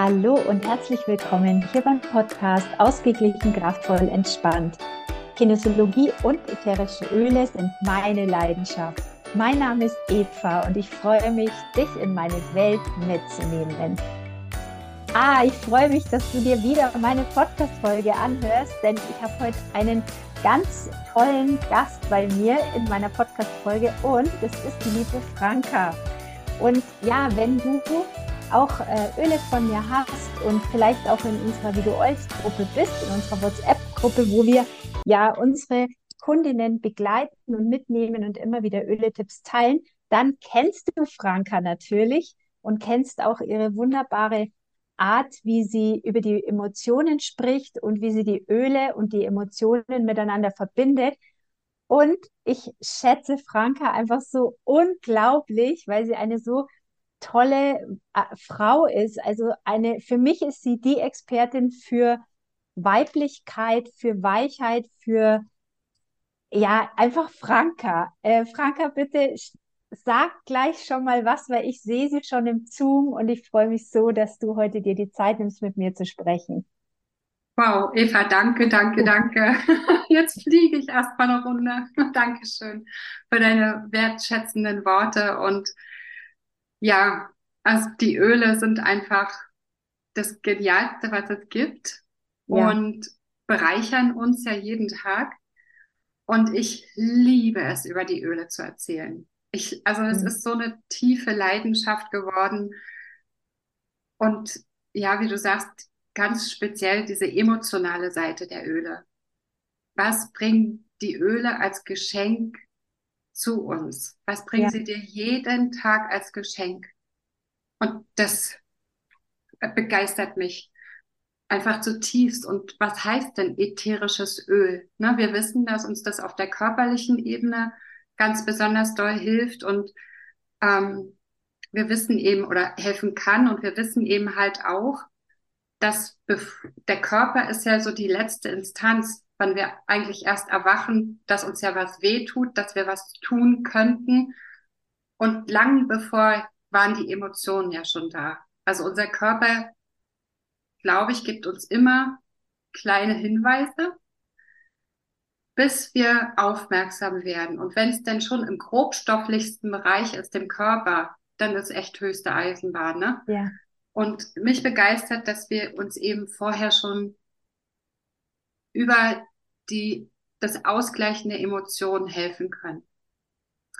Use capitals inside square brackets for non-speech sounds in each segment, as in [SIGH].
Hallo und herzlich willkommen hier beim Podcast Ausgeglichen, kraftvoll, entspannt. Kinesiologie und ätherische Öle sind meine Leidenschaft. Mein Name ist Eva und ich freue mich, dich in meine Welt mitzunehmen. Ah, ich freue mich, dass du dir wieder meine Podcast-Folge anhörst, denn ich habe heute einen ganz tollen Gast bei mir in meiner Podcast-Folge und es ist die liebe Franka. Und ja, wenn du auch äh, Öle von mir hast und vielleicht auch in unserer Video-Oils-Gruppe bist, in unserer WhatsApp-Gruppe, wo wir ja unsere Kundinnen begleiten und mitnehmen und immer wieder Öle-Tipps teilen, dann kennst du Franka natürlich und kennst auch ihre wunderbare Art, wie sie über die Emotionen spricht und wie sie die Öle und die Emotionen miteinander verbindet. Und ich schätze Franka einfach so unglaublich, weil sie eine so tolle äh, Frau ist. Also eine, für mich ist sie die Expertin für Weiblichkeit, für Weichheit, für ja, einfach Franka. Äh, Franka, bitte sag gleich schon mal was, weil ich sehe sie schon im Zoom und ich freue mich so, dass du heute dir die Zeit nimmst, mit mir zu sprechen. Wow, Eva, danke, danke, danke. [LAUGHS] Jetzt fliege ich erst mal eine Runde. [LAUGHS] Dankeschön für deine wertschätzenden Worte und ja, also die Öle sind einfach das Genialste, was es gibt ja. und bereichern uns ja jeden Tag. Und ich liebe es, über die Öle zu erzählen. Ich, also es mhm. ist so eine tiefe Leidenschaft geworden. Und ja, wie du sagst, ganz speziell diese emotionale Seite der Öle. Was bringen die Öle als Geschenk zu uns? Was bringen ja. sie dir jeden Tag als Geschenk? Und das begeistert mich einfach zutiefst. Und was heißt denn ätherisches Öl? Ne, wir wissen, dass uns das auf der körperlichen Ebene ganz besonders doll hilft und ähm, wir wissen eben oder helfen kann und wir wissen eben halt auch, dass der Körper ist ja so die letzte Instanz, wann wir eigentlich erst erwachen, dass uns ja was wehtut, dass wir was tun könnten. Und lang bevor waren die Emotionen ja schon da. Also unser Körper, glaube ich, gibt uns immer kleine Hinweise, bis wir aufmerksam werden. Und wenn es denn schon im grobstofflichsten Bereich ist, dem Körper, dann ist echt höchste Eisenbahn. Ne? Ja. Und mich begeistert, dass wir uns eben vorher schon über die, das Ausgleichen der Emotionen helfen können.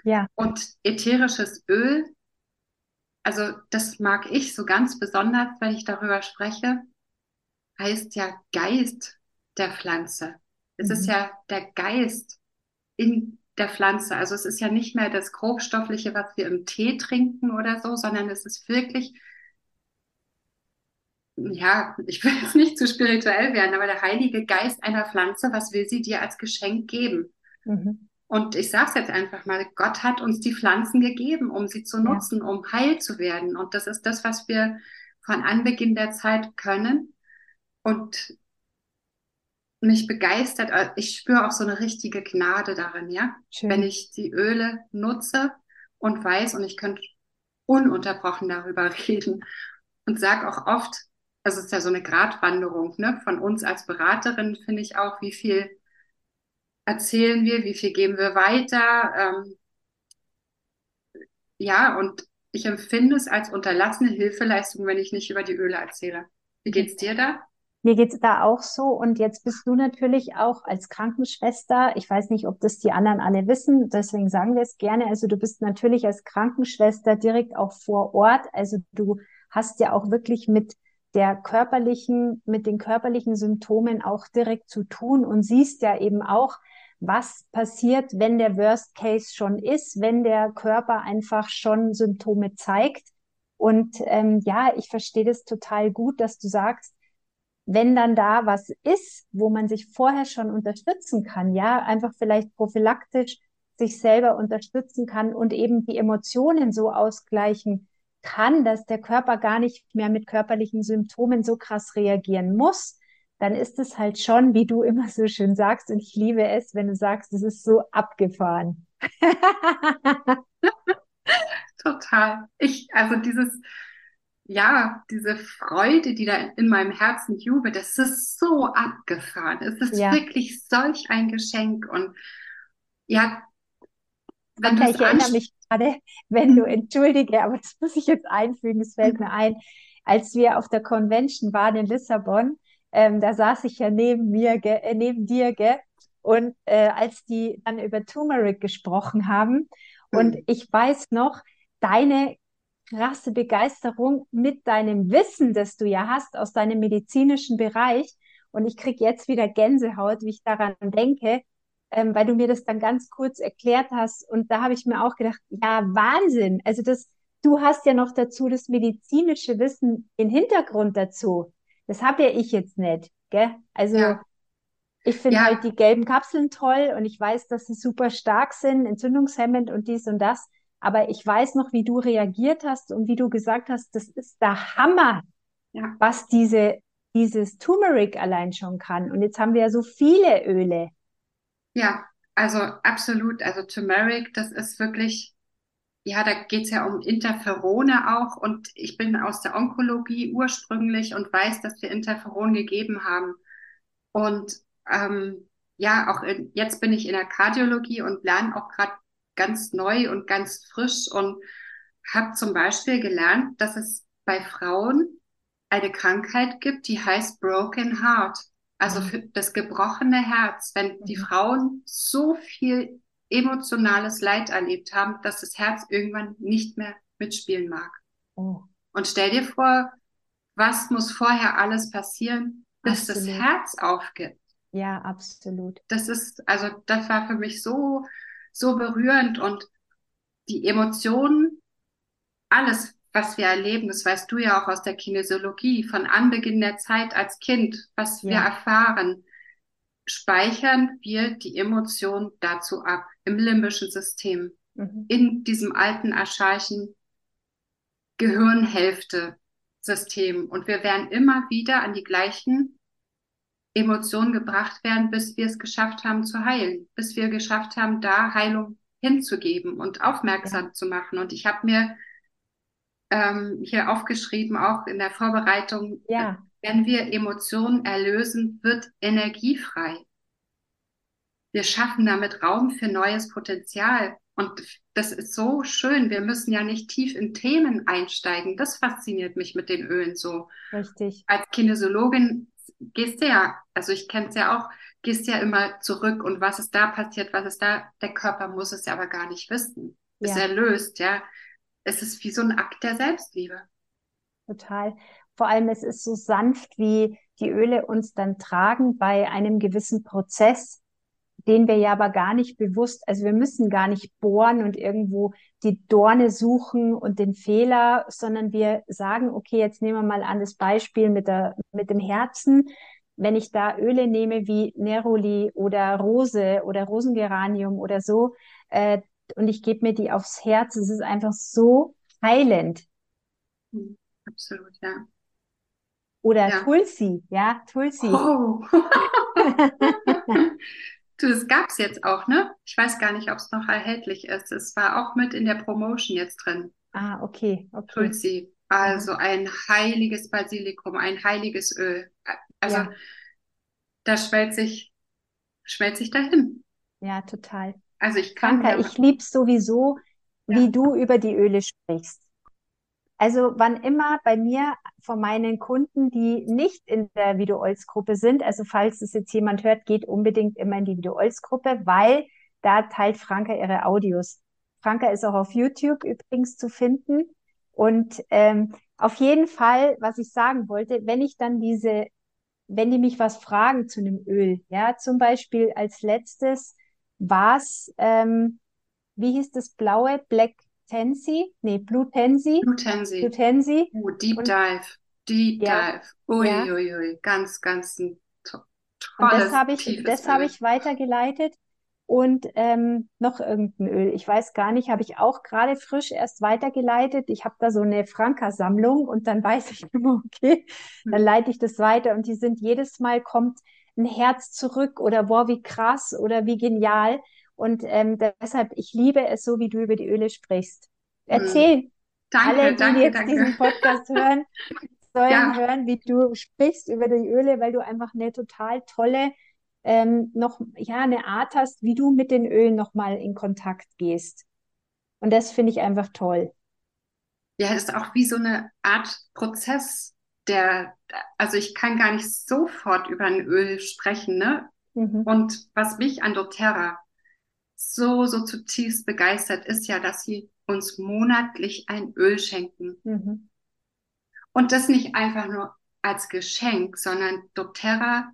Ja. Und ätherisches Öl, also das mag ich so ganz besonders, wenn ich darüber spreche, heißt ja Geist der Pflanze. Es mhm. ist ja der Geist in der Pflanze. Also es ist ja nicht mehr das Grobstoffliche, was wir im Tee trinken oder so, sondern es ist wirklich ja, ich will jetzt nicht zu spirituell werden, aber der Heilige Geist einer Pflanze, was will sie dir als Geschenk geben? Mhm. Und ich sage es jetzt einfach mal, Gott hat uns die Pflanzen gegeben, um sie zu nutzen, ja. um heil zu werden. Und das ist das, was wir von Anbeginn der Zeit können. Und mich begeistert, äh, ich spüre auch so eine richtige Gnade darin, ja. Schön. Wenn ich die Öle nutze und weiß, und ich könnte ununterbrochen darüber [LAUGHS] reden und sage auch oft, das ist ja so eine Gratwanderung ne? von uns als Beraterin, finde ich auch, wie viel erzählen wir, wie viel geben wir weiter. Ähm, ja, und ich empfinde es als unterlassene Hilfeleistung, wenn ich nicht über die Öle erzähle. Wie geht's dir da? Mir geht's da auch so. Und jetzt bist du natürlich auch als Krankenschwester. Ich weiß nicht, ob das die anderen alle wissen. Deswegen sagen wir es gerne. Also du bist natürlich als Krankenschwester direkt auch vor Ort. Also du hast ja auch wirklich mit der körperlichen, mit den körperlichen Symptomen auch direkt zu tun und siehst ja eben auch, was passiert, wenn der Worst Case schon ist, wenn der Körper einfach schon Symptome zeigt. Und ähm, ja, ich verstehe das total gut, dass du sagst, wenn dann da was ist, wo man sich vorher schon unterstützen kann, ja, einfach vielleicht prophylaktisch sich selber unterstützen kann und eben die Emotionen so ausgleichen kann, dass der Körper gar nicht mehr mit körperlichen Symptomen so krass reagieren muss, dann ist es halt schon, wie du immer so schön sagst, und ich liebe es, wenn du sagst, es ist so abgefahren. [LAUGHS] Total. Ich, also dieses, ja, diese Freude, die da in meinem Herzen jubelt, das ist so abgefahren. Es ist Ja. wirklich solch ein Geschenk. Und ja, wenn du ich erinnere mich gerade, wenn du, entschuldige, aber das muss ich jetzt einfügen, es fällt mir ein, als wir auf der Convention waren in Lissabon, ähm, da saß ich ja neben mir, ge- äh, neben dir, gell? Und äh, als die dann über Turmeric gesprochen haben, und ich weiß noch, deine krasse Begeisterung mit deinem Wissen, das du ja hast aus deinem medizinischen Bereich. Und ich kriege jetzt wieder Gänsehaut, wie ich daran denke, ähm, weil du mir das dann ganz kurz erklärt hast. Und da habe ich mir auch gedacht, ja, Wahnsinn. Also das, du hast ja noch dazu das medizinische Wissen, den Hintergrund dazu. Das habe ja ich jetzt nicht, gell? Also ja, ich finde halt ja, die gelben Kapseln toll und ich weiß, dass sie super stark sind, entzündungshemmend und dies und das. Aber ich weiß noch, wie du reagiert hast und wie du gesagt hast, das ist der Hammer, ja, was diese, dieses Turmeric allein schon kann. Und jetzt haben wir ja so viele Öle. Ja, also absolut. Also Turmeric, das ist wirklich, ja, da geht's ja um Interferone auch. Und ich bin aus der Onkologie ursprünglich und weiß, dass wir Interferon gegeben haben. Und ähm, ja, auch in, jetzt bin ich in der Kardiologie und lerne auch gerade ganz neu und ganz frisch und habe zum Beispiel gelernt, dass es bei Frauen eine Krankheit gibt, die heißt Broken Heart. Also für das gebrochene Herz, wenn die Mhm. Frauen so viel emotionales Leid erlebt haben, dass das Herz irgendwann nicht mehr mitspielen mag. Oh, Und stell dir vor, was muss vorher alles passieren, bis das absolut. Herz aufgibt. Ja, absolut. Das ist, also das war für mich so, so berührend und die Emotionen, alles, was wir erleben, das weißt du ja auch aus der Kinesiologie, von Anbeginn der Zeit als Kind, was wir Ja. erfahren, speichern wir die Emotion dazu ab im limbischen System, Mhm. in diesem alten archaischen Gehirnhälfte-System. Und wir werden immer wieder an die gleichen Emotionen gebracht werden, bis wir es geschafft haben zu heilen, bis wir geschafft haben, da Heilung hinzugeben und Ja. aufmerksam zu machen. Und ich habe mir ähm, hier aufgeschrieben, auch in der Vorbereitung, Ja. wenn wir Emotionen erlösen, wird Energie frei. Wir schaffen damit Raum für neues Potenzial. Und das ist so schön. Wir müssen ja nicht tief in Themen einsteigen. Das fasziniert mich mit den Ölen so. Richtig. Als Kinesiologin gehst du ja, also ich kenne es ja auch, gehst ja immer zurück und was ist da passiert, was ist da, der Körper muss es ja aber gar nicht wissen. Ist Ja. erlöst, ja. Es ist wie so ein Akt der Selbstliebe. Total. Vor allem, es ist so sanft, wie die Öle uns dann tragen bei einem gewissen Prozess, den wir ja aber gar nicht bewusst, also wir müssen gar nicht bohren und irgendwo die Dorne suchen und den Fehler, sondern wir sagen, okay, jetzt nehmen wir mal an das Beispiel mit der, mit dem Herzen. Wenn ich da Öle nehme wie Neroli oder Rose oder Rosengeranium oder so, äh, und ich gebe mir die aufs Herz, es ist einfach so heilend. Absolut, ja. Oder Ja. Tulsi, ja, Tulsi. Oh. [LAUGHS] Du, das gab's jetzt auch, ne? Ich weiß gar nicht, ob es noch erhältlich ist. Es war auch mit in der Promotion jetzt drin. Ah, okay, okay. Tulsi. Also ein heiliges Basilikum, ein heiliges Öl. Also Ja, da schmelzt sich, schmelzt sich dahin. ja, total. Also ich kann Franka, ich lieb's sowieso, wie ja, du über die Öle sprichst. Also wann immer bei mir von meinen Kunden, die nicht in der Video-Olz-Gruppe sind, also falls es jetzt jemand hört, geht unbedingt immer in die Video-Olz-Gruppe, weil da teilt Franka ihre Audios. Franka ist auch auf YouTube übrigens zu finden. Und ähm, auf jeden Fall, was ich sagen wollte, wenn ich dann diese, wenn die mich was fragen zu einem Öl, ja, zum Beispiel als letztes war's, ähm, wie hieß das blaue? Black Tansy? Nee, Blue Tansy. Blue Lutensi. Tansy. Oh, Deep Und Dive. Deep ja, Dive. Ui, ja. ui, ui. Ganz, ganz ein to Und das tolles, habe ich, das habe ich weitergeleitet. Und ähm, noch irgendein Öl. Ich weiß gar nicht, habe ich auch gerade frisch erst weitergeleitet. Ich habe da so eine Franka-Sammlung und dann [LAUGHS] weiß ich immer, okay, dann Hm. leite ich das weiter. Und die sind jedes Mal kommt ein Herz zurück oder boah, wie krass oder wie genial. Und ähm, deshalb, ich liebe es so, wie du über die Öle sprichst. Hm. Erzähl. Danke, Alle, die danke, jetzt danke. diesen Podcast hören, [LAUGHS] sollen Ja. hören, wie du sprichst über die Öle, weil du einfach eine total tolle, ähm, noch, ja, eine Art hast, wie du mit den Ölen nochmal in Kontakt gehst. Und das finde ich einfach toll. Ja, ist auch wie so eine Art Prozess, der, also ich kann gar nicht sofort über ein Öl sprechen, ne? Mhm. Und was mich an doTERRA so, so zutiefst begeistert, ist ja, dass sie uns monatlich ein Öl schenken. Mhm. Und das nicht einfach nur als Geschenk, sondern doTERRA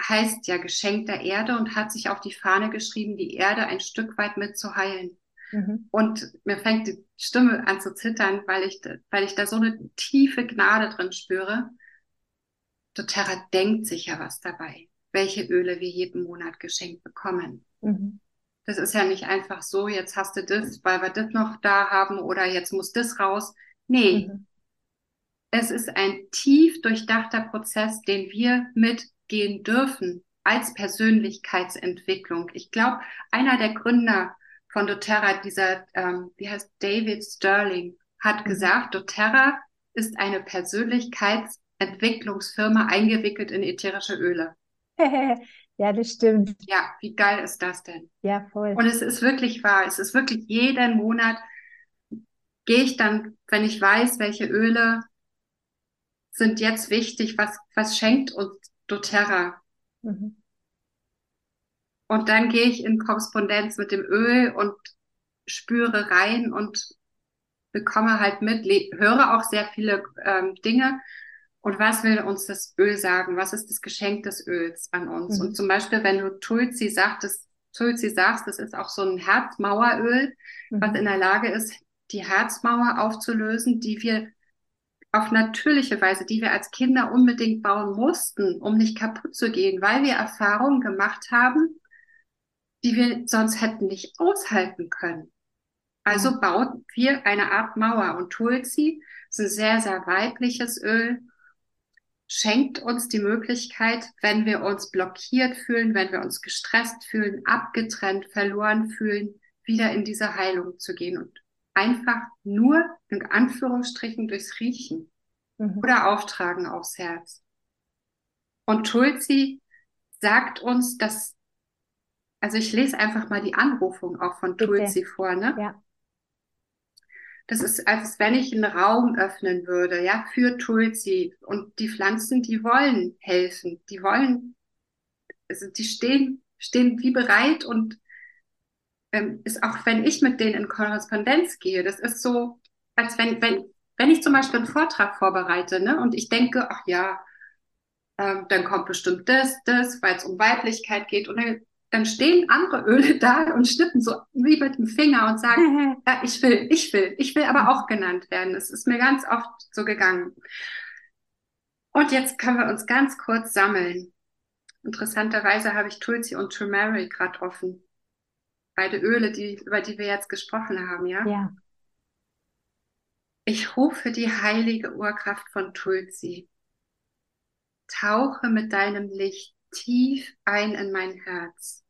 heißt ja Geschenk der Erde und hat sich auf die Fahne geschrieben, die Erde ein Stück weit mit zu heilen. Mhm. Und mir fängt die Stimme an zu zittern, weil ich, da- weil ich da so eine tiefe Gnade drin spüre. doTERRA denkt sich ja was dabei, welche Öle wir jeden Monat geschenkt bekommen. Mhm. Das ist ja nicht einfach so, jetzt hast du das, weil wir das noch da haben oder jetzt muss das raus. Nee, Mhm. es ist ein tief durchdachter Prozess, den wir mitgehen dürfen als Persönlichkeitsentwicklung. Ich glaube, einer der Gründer von doTERRA, dieser, ähm, wie heißt David Sterling, hat Mhm. gesagt, doTERRA ist eine Persönlichkeitsentwicklungsfirma eingewickelt in ätherische Öle. [LAUGHS] Ja, das stimmt. Ja, wie geil ist das denn? Ja, voll. Und es ist wirklich wahr. Es ist wirklich jeden Monat gehe ich dann, wenn ich weiß, welche Öle sind jetzt wichtig, was, was schenkt uns doTERRA? Mhm. Und dann gehe ich in Korrespondenz mit dem Öl und spüre rein und bekomme halt mit, höre auch sehr viele ähm, Dinge. Und was will uns das Öl sagen? Was ist das Geschenk des Öls an uns? Mhm. Und zum Beispiel, wenn du Tulsi sagtest, Tulsi sagst, das ist auch so ein Herzmaueröl, was Mhm. in der Lage ist, die Herzmauer aufzulösen, die wir auf natürliche Weise, die wir als Kinder unbedingt bauen mussten, um nicht kaputt zu gehen, weil wir Erfahrungen gemacht haben, die wir sonst hätten nicht aushalten können. Also Mhm. bauen wir eine Art Mauer und Tulsi ist ein sehr, sehr weibliches Öl, schenkt uns die Möglichkeit, wenn wir uns blockiert fühlen, wenn wir uns gestresst fühlen, abgetrennt, verloren fühlen, wieder in diese Heilung zu gehen und einfach nur in Anführungsstrichen durchs Riechen Mhm. oder Auftragen aufs Herz. Und Tulsi sagt uns, dass, also ich lese einfach mal die Anrufung auch von Bitte. Tulsi vor, ne? Ja. Das ist, als wenn ich einen Raum öffnen würde, ja, für Tulsi. Und die Pflanzen, die wollen helfen. Die wollen, also die stehen, stehen wie bereit und ähm, ist auch, wenn ich mit denen in Korrespondenz gehe, das ist so, als wenn, wenn, wenn ich zum Beispiel einen Vortrag vorbereite, ne, und ich denke, ach ja, ähm, dann kommt bestimmt das, das, weil es um Weiblichkeit geht. Und dann, dann stehen andere Öle [LAUGHS] da und schnippen so wie mit dem Finger und sagen, ja, ich will, ich will, ich will aber auch genannt werden. Es ist mir ganz oft so gegangen. Und jetzt können wir uns ganz kurz sammeln. Interessanterweise habe ich Tulsi und Turmeric gerade offen. Beide Öle, die, über die wir jetzt gesprochen haben, ja? Ja. Ich rufe die heilige Urkraft von Tulsi. Tauche mit deinem Licht tief ein in mein Herz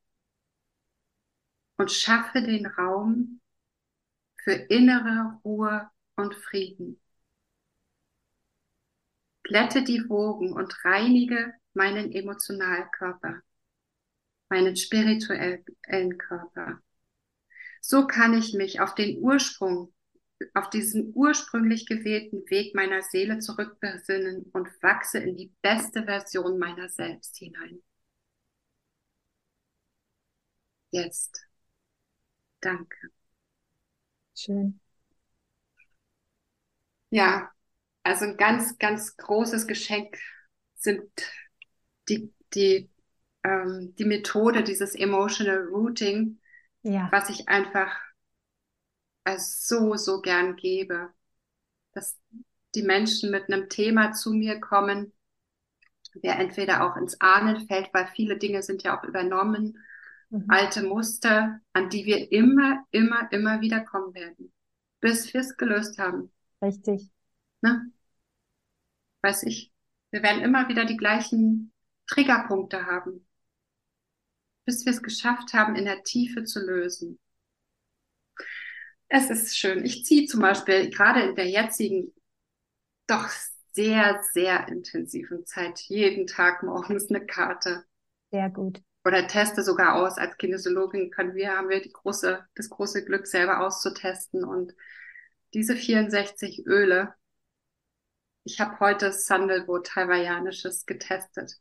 und schaffe den Raum für innere Ruhe und Frieden. Glätte die Wogen und reinige meinen Emotionalkörper, meinen spirituellen Körper. So kann ich mich auf den Ursprung, auf diesen ursprünglich gewählten Weg meiner Seele zurückbesinnen und wachse in die beste Version meiner selbst hinein. Jetzt. Danke. Schön. Ja, also ein ganz, ganz großes Geschenk sind die, die, ähm, die Methode, dieses Emotional Routing, Ja. was ich einfach als so, so gern gebe. Dass die Menschen mit einem Thema zu mir kommen, der entweder auch ins Ahnen fällt, weil viele Dinge sind ja auch übernommen, Mhm. alte Muster, an die wir immer, immer, immer wieder kommen werden, bis wir es gelöst haben. Richtig. Ne? Weiß ich. Wir werden immer wieder die gleichen Triggerpunkte haben, bis wir es geschafft haben, in der Tiefe zu lösen. Es ist schön. Ich ziehe zum Beispiel gerade in der jetzigen doch sehr, sehr intensiven Zeit jeden Tag morgens eine Karte. Sehr gut. Oder teste sogar aus. Als Kinesiologin können wir, haben wir die große, das große Glück, selber auszutesten. Und diese 64 Öle, ich habe heute Sandalwood Hawaiianisches getestet.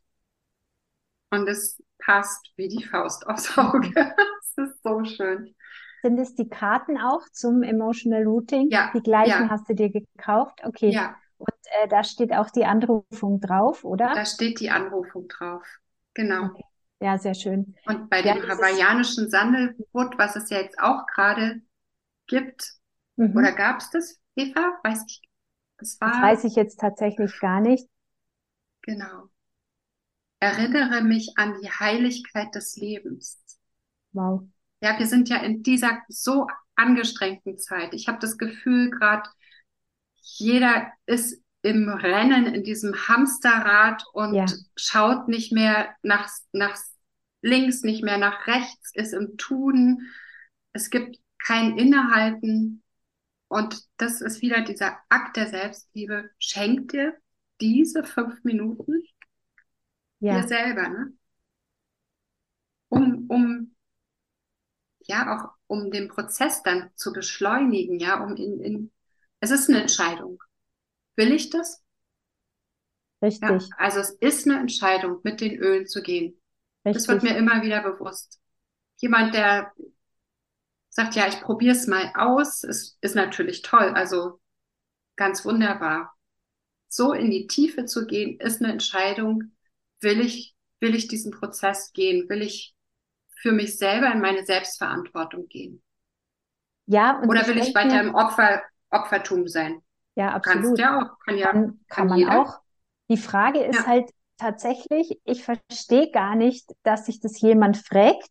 Und es passt wie die Faust aufs Auge. [LAUGHS] Es ist so schön. Sind es die Karten auch zum Emotional Routing? Ja. Die gleichen ja. hast du dir gekauft? Okay. Ja. Und äh, da steht auch die Anrufung drauf, oder? Da steht die Anrufung drauf. Genau. Okay. Ja, sehr schön. Und bei Ja, dem hawaiianischen Sandalwood, was es ja jetzt auch gerade gibt, Mhm. oder gab es das, Eva? Weiß ich. Das war, weiß ich jetzt tatsächlich gar nicht. genau. Erinnere mich an die Heiligkeit des Lebens. Wow. Ja, wir sind ja in dieser so angestrengten Zeit. Ich habe das Gefühl, gerade jeder ist im Rennen, in diesem Hamsterrad und Ja. schaut nicht mehr nach, nach links, nicht mehr nach rechts, ist im Tun. Es gibt kein Innehalten. Und das ist wieder dieser Akt der Selbstliebe. Schenk dir diese fünf Minuten Ja. dir selber, ne? Um, um, ja, auch um den Prozess dann zu beschleunigen, ja, um in, in, es ist eine Entscheidung. Will ich das? Ja, Richtig. also es ist eine Entscheidung, mit den Ölen zu gehen. Das wird Richtig. mir immer wieder bewusst. Jemand, der sagt, ja, ich probiere es mal aus, ist, ist natürlich toll, also ganz wunderbar. So in die Tiefe zu gehen, ist eine Entscheidung. Will ich, will ich diesen Prozess gehen? Will ich für mich selber in meine Selbstverantwortung gehen? Ja, und Oder will ich weiter im Opfer, Opfertum sein? ja, Kannst absolut. ja auch, kann ja, Kann, kann man jeder. auch. Die Frage ist Ja. halt tatsächlich, ich verstehe gar nicht, dass sich das jemand fragt,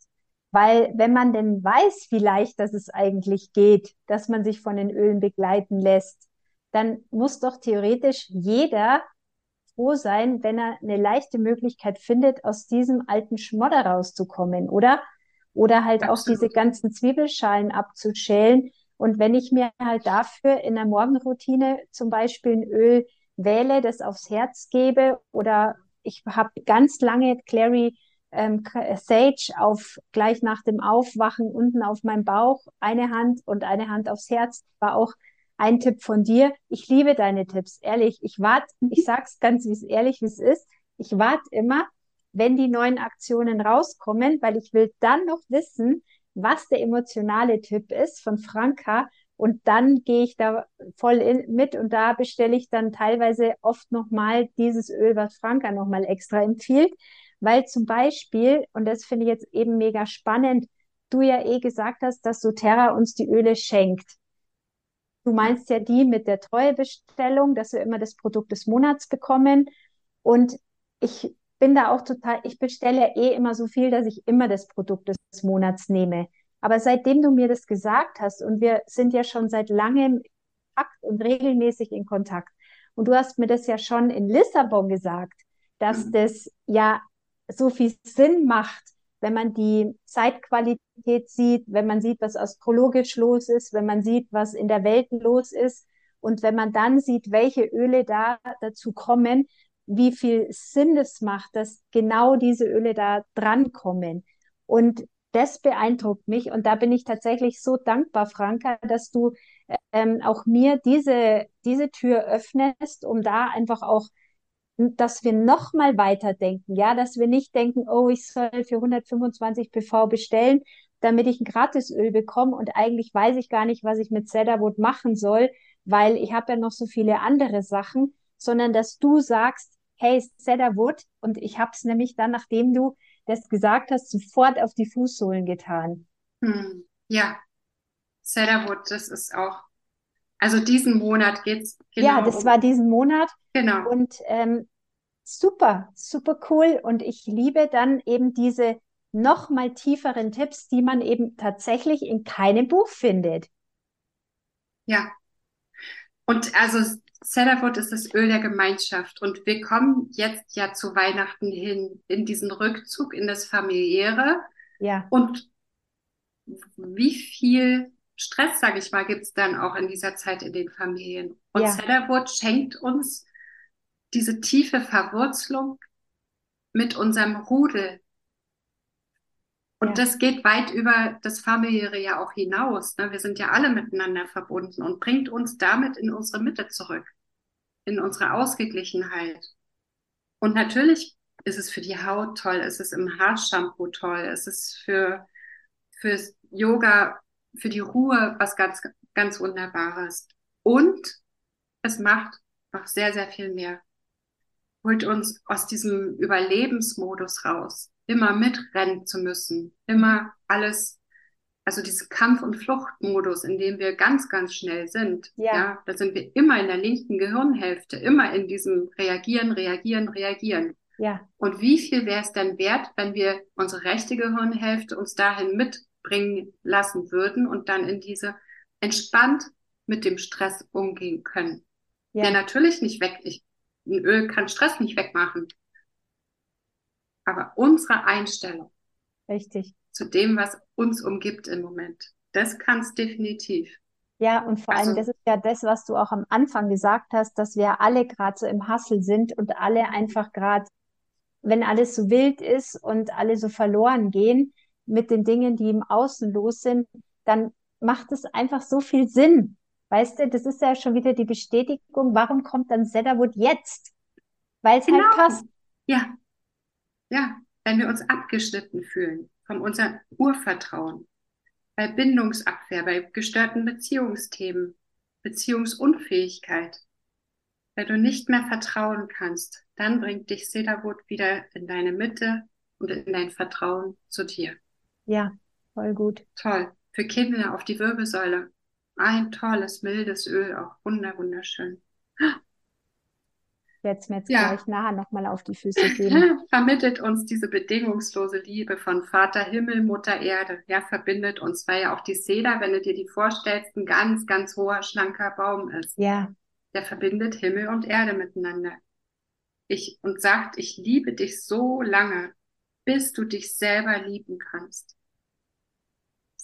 weil wenn man denn weiß, wie leicht das es eigentlich geht, dass man sich von den Ölen begleiten lässt, dann muss doch theoretisch jeder froh sein, wenn er eine leichte Möglichkeit findet, aus diesem alten Schmodder rauszukommen, oder? Oder halt auch diese Absolut. ganzen Zwiebelschalen abzuschälen. Und wenn ich mir halt dafür in der Morgenroutine zum Beispiel ein Öl wähle, das aufs Herz gebe, oder ich habe ganz lange Clary ähm, Sage auf gleich nach dem Aufwachen unten auf meinem Bauch, eine Hand und eine Hand aufs Herz, war auch ein Tipp von dir. Ich liebe deine Tipps, ehrlich. Ich warte, ich sag's ganz ehrlich, wie es ist. Ich warte immer, wenn die neuen Aktionen rauskommen, weil ich will dann noch wissen, was der emotionale Tipp ist von Franka. Und dann gehe ich da voll in, mit und da bestelle ich dann teilweise oft nochmal dieses Öl, was Franka nochmal extra empfiehlt. Weil zum Beispiel, und das finde ich jetzt eben mega spannend, du ja eh gesagt hast, dass doTERRA uns die Öle schenkt. Du meinst ja die mit der Treuebestellung, dass wir immer das Produkt des Monats bekommen. Und ich bin da auch total, ich bestelle ja eh immer so viel, dass ich immer das Produkt des Monats nehme. Aber seitdem du mir das gesagt hast und wir sind ja schon seit langem und regelmäßig in Kontakt und du hast mir das ja schon in Lissabon gesagt, dass Mhm. das ja so viel Sinn macht, wenn man die Zeitqualität sieht, wenn man sieht, was astrologisch los ist, wenn man sieht, was in der Welt los ist und wenn man dann sieht, welche Öle da dazu kommen, wie viel Sinn es macht, dass genau diese Öle da drankommen. Und das beeindruckt mich und da bin ich tatsächlich so dankbar, Franka, dass du ähm, auch mir diese, diese Tür öffnest, um da einfach auch dass wir noch mal weiterdenken, ja, dass wir nicht denken, oh, ich soll für 125 PV bestellen, damit ich ein Gratisöl bekomme und eigentlich weiß ich gar nicht, was ich mit Cedarwood machen soll, weil ich habe ja noch so viele andere Sachen, sondern dass du sagst, hey, Cedarwood und ich habe es nämlich dann, nachdem du das gesagt hast, sofort auf die Fußsohlen getan. Hm. Ja, Cedarwood, das ist auch, also diesen Monat geht's Ja, genau das um, war diesen Monat genau. und ähm, super, super cool. Und ich liebe dann eben diese noch mal tieferen Tipps, die man eben tatsächlich in keinem Buch findet. Ja. Und also Cedarwood ist das Öl der Gemeinschaft. Und wir kommen jetzt ja zu Weihnachten hin in diesen Rückzug in das Familiäre. Ja, Und wie viel Stress, sage ich mal, gibt es dann auch in dieser Zeit in den Familien. Und Ja. Cedarwood schenkt uns diese tiefe Verwurzelung mit unserem Rudel. Und Ja. das geht weit über das familiäre ja auch hinaus. Ne? Wir sind ja alle miteinander verbunden und bringt uns damit in unsere Mitte zurück, in unsere Ausgeglichenheit. Und natürlich ist es für die Haut toll, ist es im Haarshampoo toll, ist es für fürs Yoga, für die Ruhe was ganz, ganz Wunderbares. Und es macht noch sehr, sehr viel mehr. Holt uns aus diesem Überlebensmodus raus, immer mitrennen zu müssen, immer alles, also diesen Kampf- und Fluchtmodus, in dem wir ganz, ganz schnell sind. Ja. ja, da sind wir immer in der linken Gehirnhälfte, immer in diesem Reagieren, Reagieren, Reagieren. Ja, Und wie viel wäre es denn wert, wenn wir unsere rechte Gehirnhälfte uns dahin mitbringen lassen würden und dann in diese entspannt mit dem Stress umgehen können? Der ja, natürlich nicht weg, ich, ein Öl kann Stress nicht wegmachen. Aber unsere Einstellung richtig. zu dem, was uns umgibt im Moment, das kann es definitiv. Ja, und vor allem, Also- das ist ja das, was du auch am Anfang gesagt hast, dass wir alle gerade so im Hassel sind und alle einfach gerade, wenn alles so wild ist und alle so verloren gehen mit den Dingen, die im Außen los sind, dann macht es einfach so viel Sinn. Weißt du, das ist ja schon wieder die Bestätigung, warum kommt dann Cedarwood jetzt? Weil es halt Genau. passt. Ja, ja, wenn wir uns abgeschnitten fühlen von unserem Urvertrauen, bei Bindungsabwehr, bei gestörten Beziehungsthemen, Beziehungsunfähigkeit, wenn du nicht mehr vertrauen kannst, dann bringt dich Cedarwood wieder in deine Mitte und in dein Vertrauen zu dir. Ja, voll gut. Toll. Für Kinder auf die Wirbelsäule. Ein tolles, mildes Öl, auch wunder, wunderschön. Ich werde es mir jetzt Ja. gleich nachher nochmal auf die Füße geben. [LAUGHS] vermittelt uns diese bedingungslose Liebe von Vater Himmel, Mutter Erde. Ja, verbindet uns, weil ja auch die Seda, wenn du dir die vorstellst, ein ganz, ganz hoher, schlanker Baum ist. Ja, Der verbindet Himmel und Erde miteinander. Ich, und sagt, ich liebe dich so lange, bis du dich selber lieben kannst.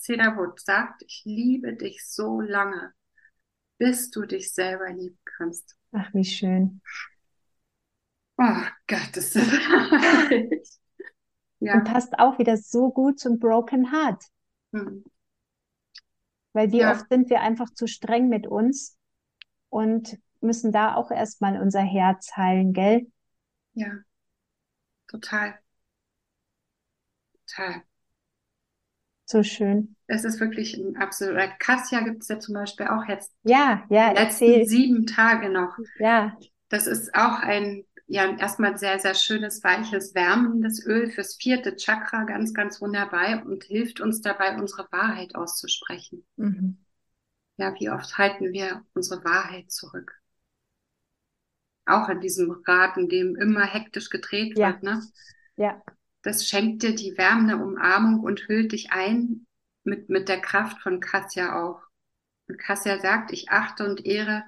Cedarwood sagt, ich liebe dich so lange, bis du dich selber lieben kannst. ach, wie schön. Oh Gott, das ist. [LAUGHS] Ja. Und passt auch wieder so gut zum Broken Heart. Hm. Weil wie Ja. oft sind wir einfach zu streng mit uns und müssen da auch erstmal unser Herz heilen, gell? Ja, total. Total. So schön. Es ist wirklich ein absoluter. Kassia gibt es ja zum Beispiel auch jetzt Ja, ja, letzten erzähl. sieben Tage noch. Ja, Das ist auch ein, ja, erstmal sehr, sehr schönes, weiches, wärmendes Öl fürs vierte Chakra, ganz, ganz wunderbar und hilft uns dabei, unsere Wahrheit auszusprechen. mhm. Ja, wie oft halten wir unsere Wahrheit zurück? Auch in diesem Rad, in dem immer hektisch gedreht Ja. wird, ne? Ja, Das schenkt dir die wärmende Umarmung und hüllt dich ein mit, mit der Kraft von Kassia auch. Und Kassia sagt, ich achte und ehre,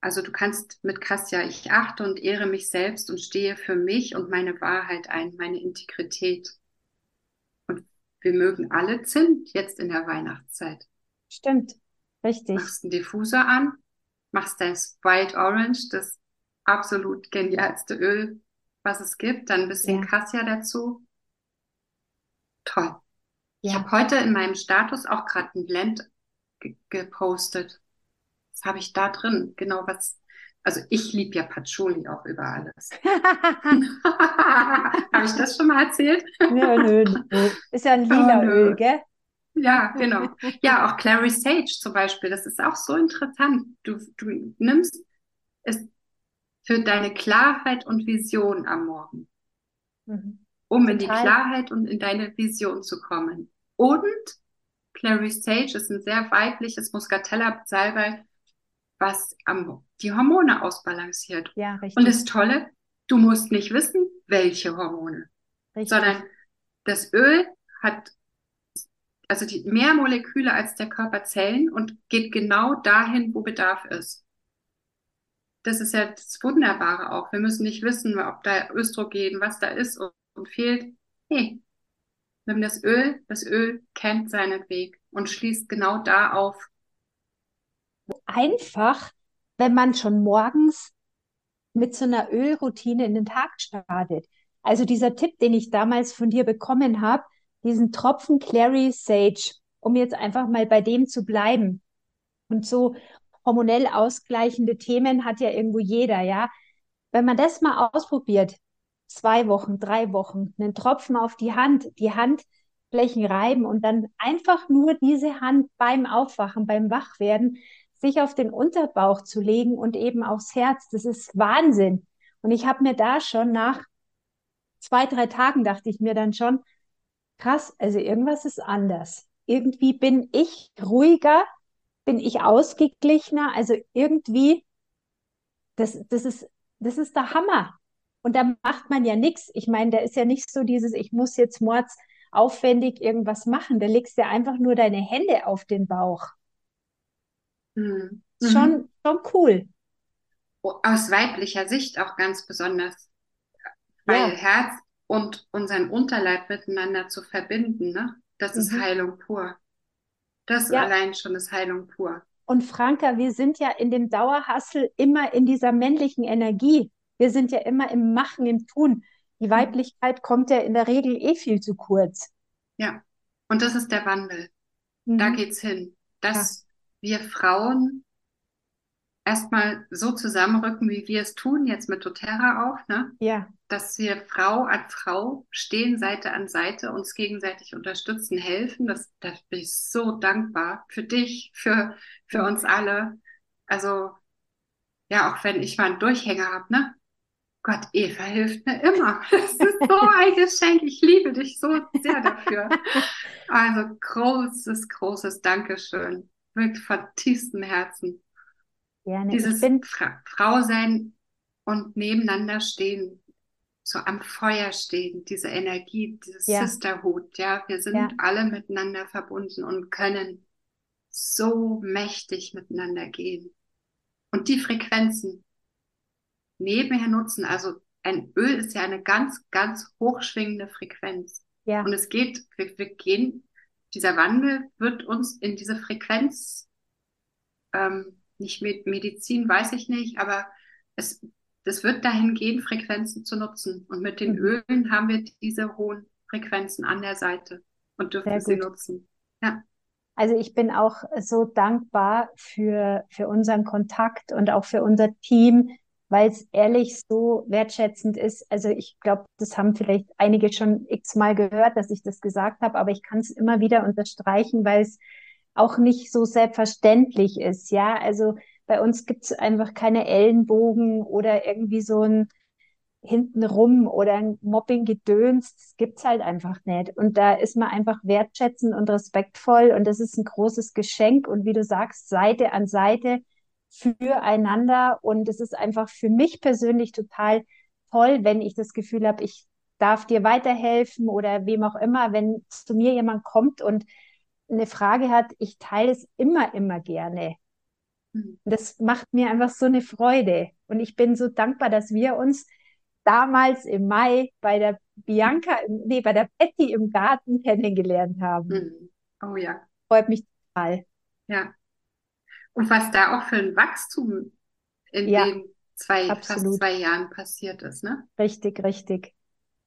also du kannst mit Kassia, ich achte und ehre mich selbst und stehe für mich und meine Wahrheit ein, meine Integrität. Und wir mögen alle Zimt jetzt in der Weihnachtszeit. stimmt. Richtig. Machst einen Diffuser an, machst das Wild Orange, das absolut genialste Öl, was es gibt, dann ein bisschen Ja. Cassia dazu. Toll. Ich Ja. habe heute in meinem Status auch gerade ein Blend ge gepostet. Was habe ich da drin? Genau was. Also ich liebe ja Patchouli auch über alles. [LAUGHS] [LAUGHS] Habe ich das schon mal erzählt? Nö, nö, nö. Ist ja ein [LAUGHS] lila Oh. Öl, gell? Ja, genau. Ja, auch Clary Sage zum Beispiel. Das ist auch so interessant. Du, du nimmst es für deine Klarheit und Vision am Morgen, Mhm. um in die Total. Klarheit und in deine Vision zu kommen. Und Clary Sage ist ein sehr weibliches Muscatella-Salbei, was am, die Hormone ausbalanciert. Ja, Und richtig. das Tolle, du musst nicht wissen, welche Hormone, Richtig. sondern das Öl hat also die mehr Moleküle als der Körper Zellen und geht genau dahin, wo Bedarf ist. Das ist ja das Wunderbare auch. Wir müssen nicht wissen, ob da Östrogen, was da ist und, und fehlt. Nee. Nimm das Öl, das Öl kennt seinen Weg und schließt genau da auf. Einfach, wenn man schon morgens mit so einer Ölroutine in den Tag startet. Also dieser Tipp, den ich damals von dir bekommen habe, diesen Tropfen Clary Sage, um jetzt einfach mal bei dem zu bleiben. Und so hormonell ausgleichende Themen hat ja irgendwo jeder, ja. Wenn man das mal ausprobiert, zwei Wochen, drei Wochen, einen Tropfen auf die Hand, die Handflächen reiben und dann einfach nur diese Hand beim Aufwachen, beim Wachwerden, sich auf den Unterbauch zu legen und eben aufs Herz. Das ist Wahnsinn. Und ich habe mir da schon nach zwei, drei Tagen dachte ich mir dann schon, krass, also irgendwas ist anders. Irgendwie bin ich ruhiger, bin ich ausgeglichener, also irgendwie, das, das ist, das ist der Hammer. Und da macht man ja nichts. Ich meine, da ist ja nicht so dieses, ich muss jetzt mords aufwendig irgendwas machen. Da legst du ja einfach nur deine Hände auf den Bauch. Mhm. Schon, schon cool. Aus weiblicher Sicht auch ganz besonders. Weil ja. Herz und unseren Unterleib miteinander zu verbinden, ne? Das ist mhm. Heilung pur. Das ja. allein schon ist Heilung pur. Und Franka, wir sind ja in dem Dauerhassel immer in dieser männlichen Energie. Wir sind ja immer im Machen, im Tun. Die mhm. Weiblichkeit kommt ja in der Regel eh viel zu kurz. Ja, und das ist der Wandel. Mhm. Da geht's hin. Dass ja. wir Frauen erstmal so zusammenrücken, wie wir es tun, jetzt mit doTERRA auch, ne? Ja. Dass wir Frau an Frau stehen, Seite an Seite, uns gegenseitig unterstützen, helfen. Das, da bin ich so dankbar für dich, für, für uns alle. Also, ja, auch wenn ich mal einen Durchhänger habe, ne? Gott, Eva hilft mir immer. [LAUGHS] Das ist so ein Geschenk. Ich liebe dich so sehr dafür. Also großes, großes Dankeschön. Wirklich von tiefstem Herzen. Gerne. Dieses bin... Fra Frau sein und nebeneinander stehen, so am Feuer stehen, diese Energie, dieses ja. Sisterhood, ja, wir sind ja. alle miteinander verbunden und können so mächtig miteinander gehen. Und die Frequenzen, nebenher nutzen. Also ein Öl ist ja eine ganz, ganz hochschwingende Frequenz. Ja. Und es geht, wir, wir gehen, dieser Wandel wird uns in diese Frequenz, ähm, nicht mit Medizin, weiß ich nicht, aber es, es wird dahin gehen, Frequenzen zu nutzen. Und mit den mhm. Ölen haben wir diese hohen Frequenzen an der Seite und dürfen sie nutzen. Ja. Also ich bin auch so dankbar für, für unseren Kontakt und auch für unser Team, weil es ehrlich so wertschätzend ist. Also ich glaube, das haben vielleicht einige schon x-mal gehört, dass ich das gesagt habe, aber ich kann es immer wieder unterstreichen, weil es auch nicht so selbstverständlich ist. Ja, also bei uns gibt es einfach keine Ellenbogen oder irgendwie so ein hintenrum oder ein Mobbing-Gedöns. Das gibt's halt einfach nicht. Und da ist man einfach wertschätzend und respektvoll und das ist ein großes Geschenk. Und wie du sagst, Seite an Seite füreinander. Und es ist einfach für mich persönlich total toll, wenn ich das Gefühl habe, ich darf dir weiterhelfen oder wem auch immer, wenn zu mir jemand kommt und eine Frage hat, ich teile es immer, immer gerne. Mhm. Das macht mir einfach so eine Freude. Und ich bin so dankbar, dass wir uns damals im Mai bei der Bianca, nee, bei der Betty im Garten kennengelernt haben. Mhm. Oh ja. Freut mich total. Ja. Und was da auch für ein Wachstum in ja, den zwei, absolut. fast zwei Jahren passiert ist, ne? Richtig, richtig.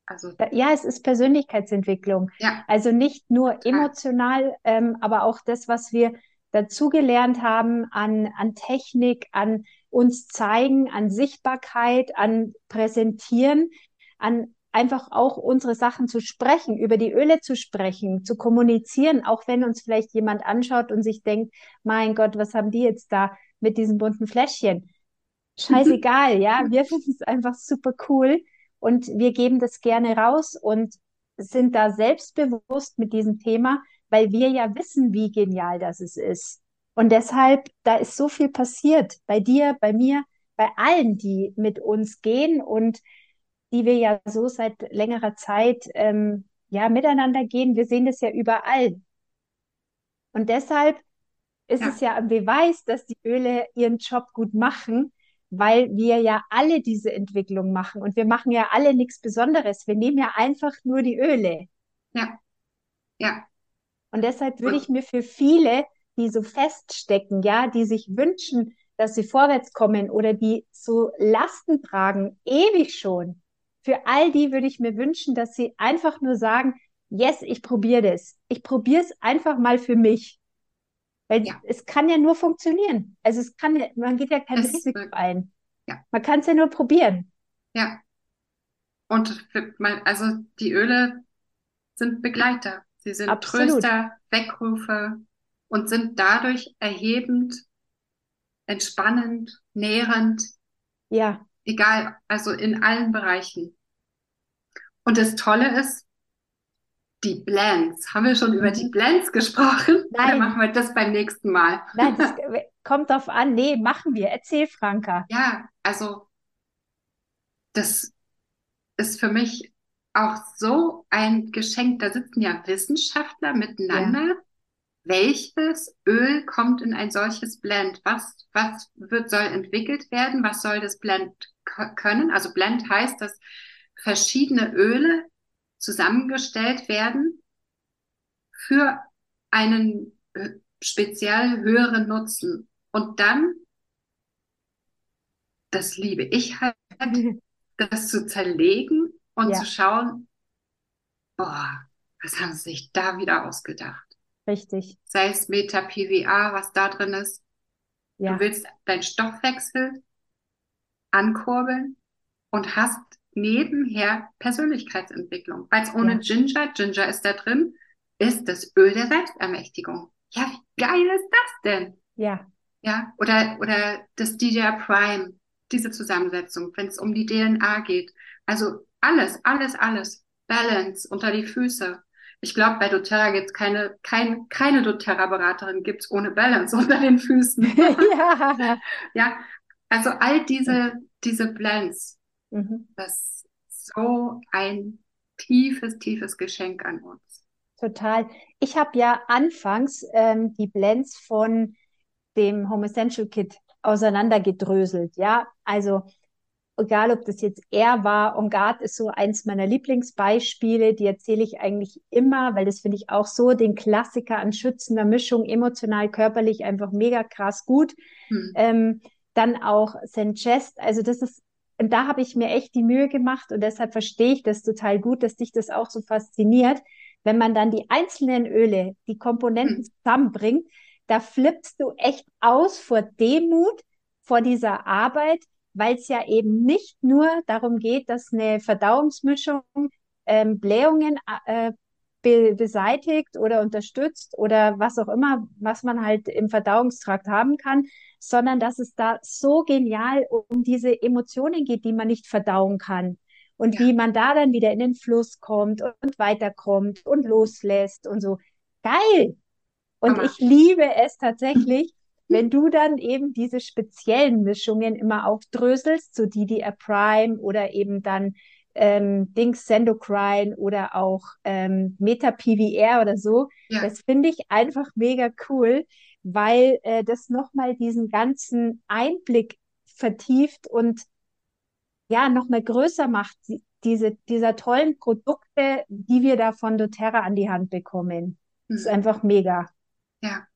Also, ja, es ist Persönlichkeitsentwicklung. Ja. Also nicht nur emotional, ähm, aber auch das, was wir dazugelernt haben an, an Technik, an uns zeigen, an Sichtbarkeit, an Präsentieren, an einfach auch unsere Sachen zu sprechen, über die Öle zu sprechen, zu kommunizieren, auch wenn uns vielleicht jemand anschaut und sich denkt, mein Gott, was haben die jetzt da mit diesen bunten Fläschchen? [LAUGHS] Scheißegal, ja, wir finden es einfach super cool und wir geben das gerne raus und sind da selbstbewusst mit diesem Thema, weil wir ja wissen, wie genial das ist. Und deshalb, da ist so viel passiert bei dir, bei mir, bei allen, die mit uns gehen und die wir ja so seit längerer Zeit ähm, ja miteinander gehen. Wir sehen das ja überall. Und deshalb ist ja. es ja ein Beweis, dass die Öle ihren Job gut machen, weil wir ja alle diese Entwicklung machen und wir machen ja alle nichts Besonderes. Wir nehmen ja einfach nur die Öle. Ja, ja. Und deshalb würde ich mir für viele, die so feststecken, ja, die sich wünschen, dass sie vorwärts kommen oder die so Lasten tragen, ewig schon, für all die würde ich mir wünschen, dass sie einfach nur sagen, yes, ich probiere das. Ich probiere es einfach mal für mich. Weil ja. es kann ja nur funktionieren. Also es kann ja, man geht ja kein Risiko ein. Ja. Man kann es ja nur probieren. Ja. Und mein, also die Öle sind Begleiter. Sie sind Absolut. Tröster, Wegrufe und sind dadurch erhebend, entspannend, nährend. Ja. Egal, also in allen Bereichen. Und das Tolle ist, die Blends. Haben wir schon über die. Blends gesprochen? Nein. Oder machen wir das beim nächsten Mal? Nein, das [LAUGHS] kommt drauf an. Nee, machen wir. Erzähl, Franka. Ja, also das ist für mich auch so ein Geschenk. Da sitzen ja Wissenschaftler miteinander. Ja. Welches Öl kommt in ein solches Blend? Was, was wird, soll entwickelt werden? Was soll das Blend können? Also Blend heißt, dass verschiedene Öle zusammengestellt werden für einen äh, speziell höheren Nutzen. Und dann, das liebe ich halt, [LAUGHS] das zu zerlegen und ja. zu schauen, boah, was haben sie sich da wieder ausgedacht? Richtig. Sei es Meta-PVA, was da drin ist. Ja. Du willst deinen Stoffwechsel ankurbeln und hast nebenher Persönlichkeitsentwicklung. Weil es ohne ja. Ginger, Ginger ist da drin, ist das Öl der Selbstermächtigung. Ja, wie geil ist das denn? Ja. Ja, oder, oder das DJ Prime, diese Zusammensetzung, wenn es um die DNA geht. Also alles, alles, alles. Balance unter die Füße. Ich glaube, bei doTERRA gibt es keine, kein, keine doTERRA-Beraterin gibt's ohne Balance [LAUGHS] unter den Füßen. [LAUGHS] ja. ja, also all diese, diese Blends, Mhm. Das ist so ein tiefes, tiefes Geschenk an uns. Total. Ich habe ja anfangs ähm, die Blends von dem Home Essential Kit auseinandergedröselt. Ja, also egal ob das jetzt er war, On Guard ist so eins meiner Lieblingsbeispiele, die erzähle ich eigentlich immer, weil das finde ich auch so den Klassiker an schützender Mischung, emotional, körperlich einfach mega krass gut. Hm. Ähm, dann auch St. Chest, also das ist und da habe ich mir echt die Mühe gemacht und deshalb verstehe ich das total gut, dass dich das auch so fasziniert. Wenn man dann die einzelnen Öle, die Komponenten mhm. zusammenbringt, da flippst du echt aus vor Demut, vor dieser Arbeit, weil es ja eben nicht nur darum geht, dass eine Verdauungsmischung ähm, Blähungen äh, be beseitigt oder unterstützt oder was auch immer, was man halt im Verdauungstrakt haben kann, sondern dass es da so genial um diese Emotionen geht, die man nicht verdauen kann. Und ja. wie man da dann wieder in den Fluss kommt und weiterkommt und loslässt und so. Geil! Und Mama. ich liebe es tatsächlich, wenn du dann eben diese speziellen Mischungen immer aufdröselst, so die die Prime oder eben dann ähm, Dings Sendocrine oder auch ähm, Meta PVR oder so. Ja. Das finde ich einfach mega cool, weil äh, das nochmal diesen ganzen Einblick vertieft und ja, nochmal größer macht, diese, dieser tollen Produkte, die wir da von doTERRA an die Hand bekommen. Mhm. ist einfach mega. Ja.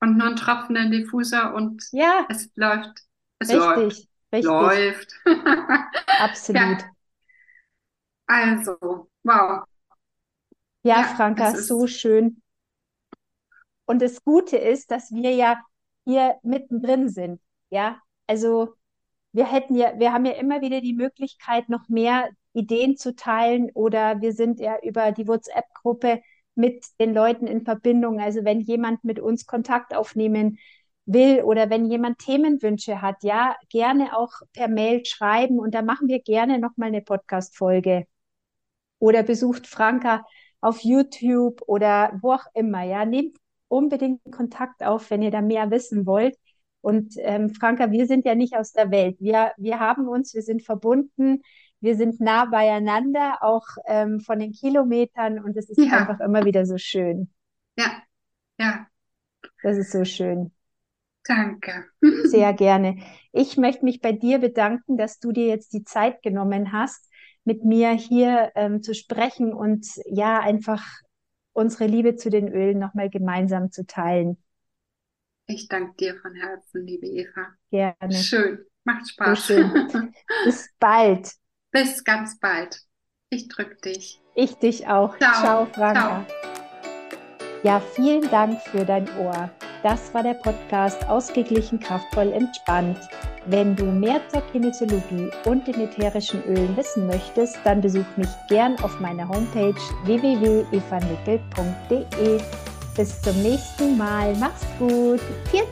Und nur ein Tropfen in Diffuser und ja. es läuft. Es richtig, läuft. Richtig. Läuft. [LAUGHS] Absolut. Ja. Also, wow. Ja, ja Franka, so schön. Und das Gute ist, dass wir ja hier mittendrin sind. Ja, also wir hätten ja, wir haben ja immer wieder die Möglichkeit, noch mehr Ideen zu teilen oder wir sind ja über die WhatsApp-Gruppe mit den Leuten in Verbindung. Also wenn jemand mit uns Kontakt aufnehmen will oder wenn jemand Themenwünsche hat, ja, gerne auch per Mail schreiben und da machen wir gerne nochmal eine Podcast-Folge. Oder besucht Franka auf YouTube oder wo auch immer, ja. Nehmt unbedingt Kontakt auf, wenn ihr da mehr wissen wollt. Und ähm, Franka, wir sind ja nicht aus der Welt. Wir, wir haben uns, wir sind verbunden, wir sind nah beieinander, auch ähm, von den Kilometern und es ist ja. einfach immer wieder so schön. Ja, ja. Das ist so schön. Danke. Sehr gerne. Ich möchte mich bei dir bedanken, dass du dir jetzt die Zeit genommen hast, mit mir hier ähm, zu sprechen und ja, einfach unsere Liebe zu den Ölen nochmal gemeinsam zu teilen. Ich danke dir von Herzen, liebe Eva. Gerne. Schön. Macht Spaß. So schön. Bis [LAUGHS] bald. Bis ganz bald. Ich drücke dich. Ich dich auch. Ciao, Ciao Franka. Ciao. Ja, vielen Dank für dein Ohr. Das war der Podcast Ausgeglichen, kraftvoll, entspannt. Wenn du mehr zur Kinesiologie und den ätherischen Ölen wissen möchtest, dann besuch mich gern auf meiner Homepage www.evanickel.de. Bis zum nächsten Mal. Mach's gut. Pfiat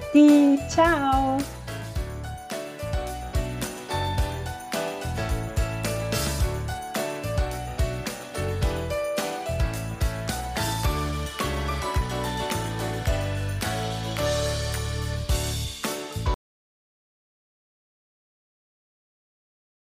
Ciao.